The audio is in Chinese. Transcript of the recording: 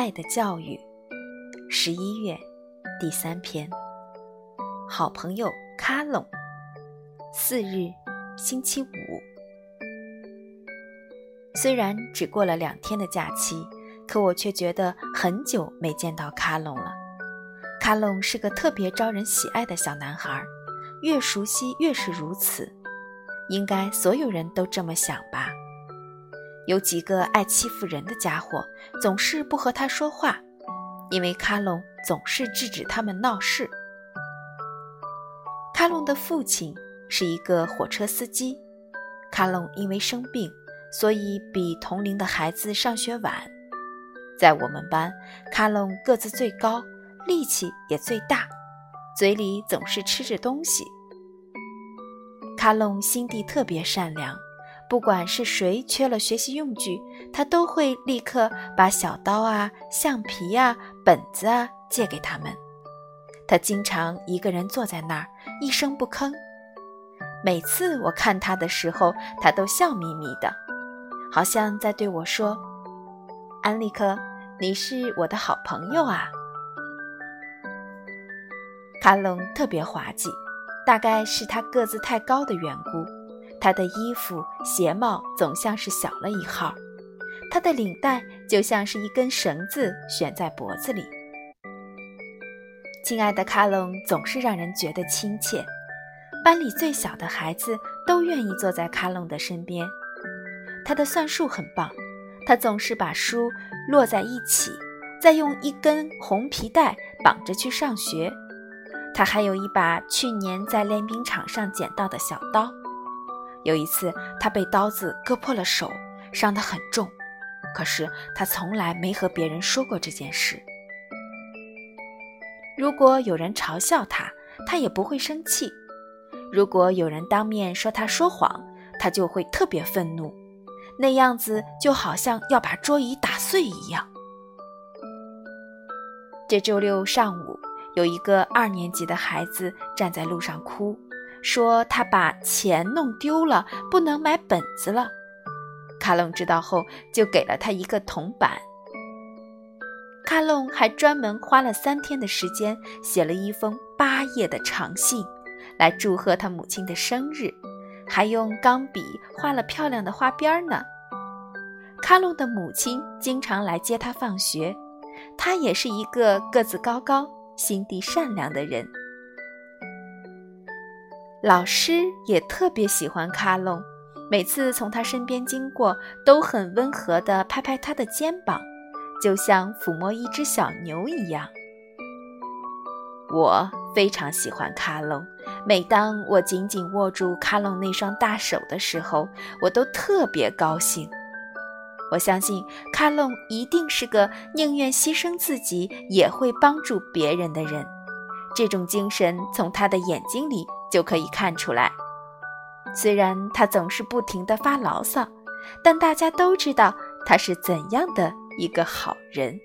爱的教育，十一月第三篇。好朋友卡隆，四日，星期五。虽然只过了两天的假期，可我却觉得很久没见到卡隆了。卡隆是个特别招人喜爱的小男孩，越熟悉越是如此。应该所有人都这么想吧。有几个爱欺负人的家伙，总是不和他说话，因为卡隆总是制止他们闹事。卡隆的父亲是一个火车司机，卡隆因为生病，所以比同龄的孩子上学晚。在我们班，卡隆个子最高，力气也最大，嘴里总是吃着东西。卡隆心地特别善良。不管是谁缺了学习用具，他都会立刻把小刀啊、橡皮啊、本子啊借给他们。他经常一个人坐在那儿，一声不吭。每次我看他的时候，他都笑眯眯的，好像在对我说：“安利克，你是我的好朋友啊。”卡隆特别滑稽，大概是他个子太高的缘故。他的衣服、鞋帽总像是小了一号，他的领带就像是一根绳子悬在脖子里。亲爱的卡隆总是让人觉得亲切，班里最小的孩子都愿意坐在卡隆的身边。他的算术很棒，他总是把书摞在一起，再用一根红皮带绑着去上学。他还有一把去年在练兵场上捡到的小刀。有一次，他被刀子割破了手，伤得很重。可是他从来没和别人说过这件事。如果有人嘲笑他，他也不会生气；如果有人当面说他说谎，他就会特别愤怒，那样子就好像要把桌椅打碎一样。这周六上午，有一个二年级的孩子站在路上哭。说他把钱弄丢了，不能买本子了。卡隆知道后，就给了他一个铜板。卡隆还专门花了三天的时间，写了一封八页的长信，来祝贺他母亲的生日，还用钢笔画了漂亮的花边呢。卡隆的母亲经常来接他放学，他也是一个个子高高、心地善良的人。老师也特别喜欢卡隆，每次从他身边经过，都很温和地拍拍他的肩膀，就像抚摸一只小牛一样。我非常喜欢卡隆，每当我紧紧握住卡隆那双大手的时候，我都特别高兴。我相信卡隆一定是个宁愿牺牲自己也会帮助别人的人，这种精神从他的眼睛里。就可以看出来，虽然他总是不停地发牢骚，但大家都知道他是怎样的一个好人。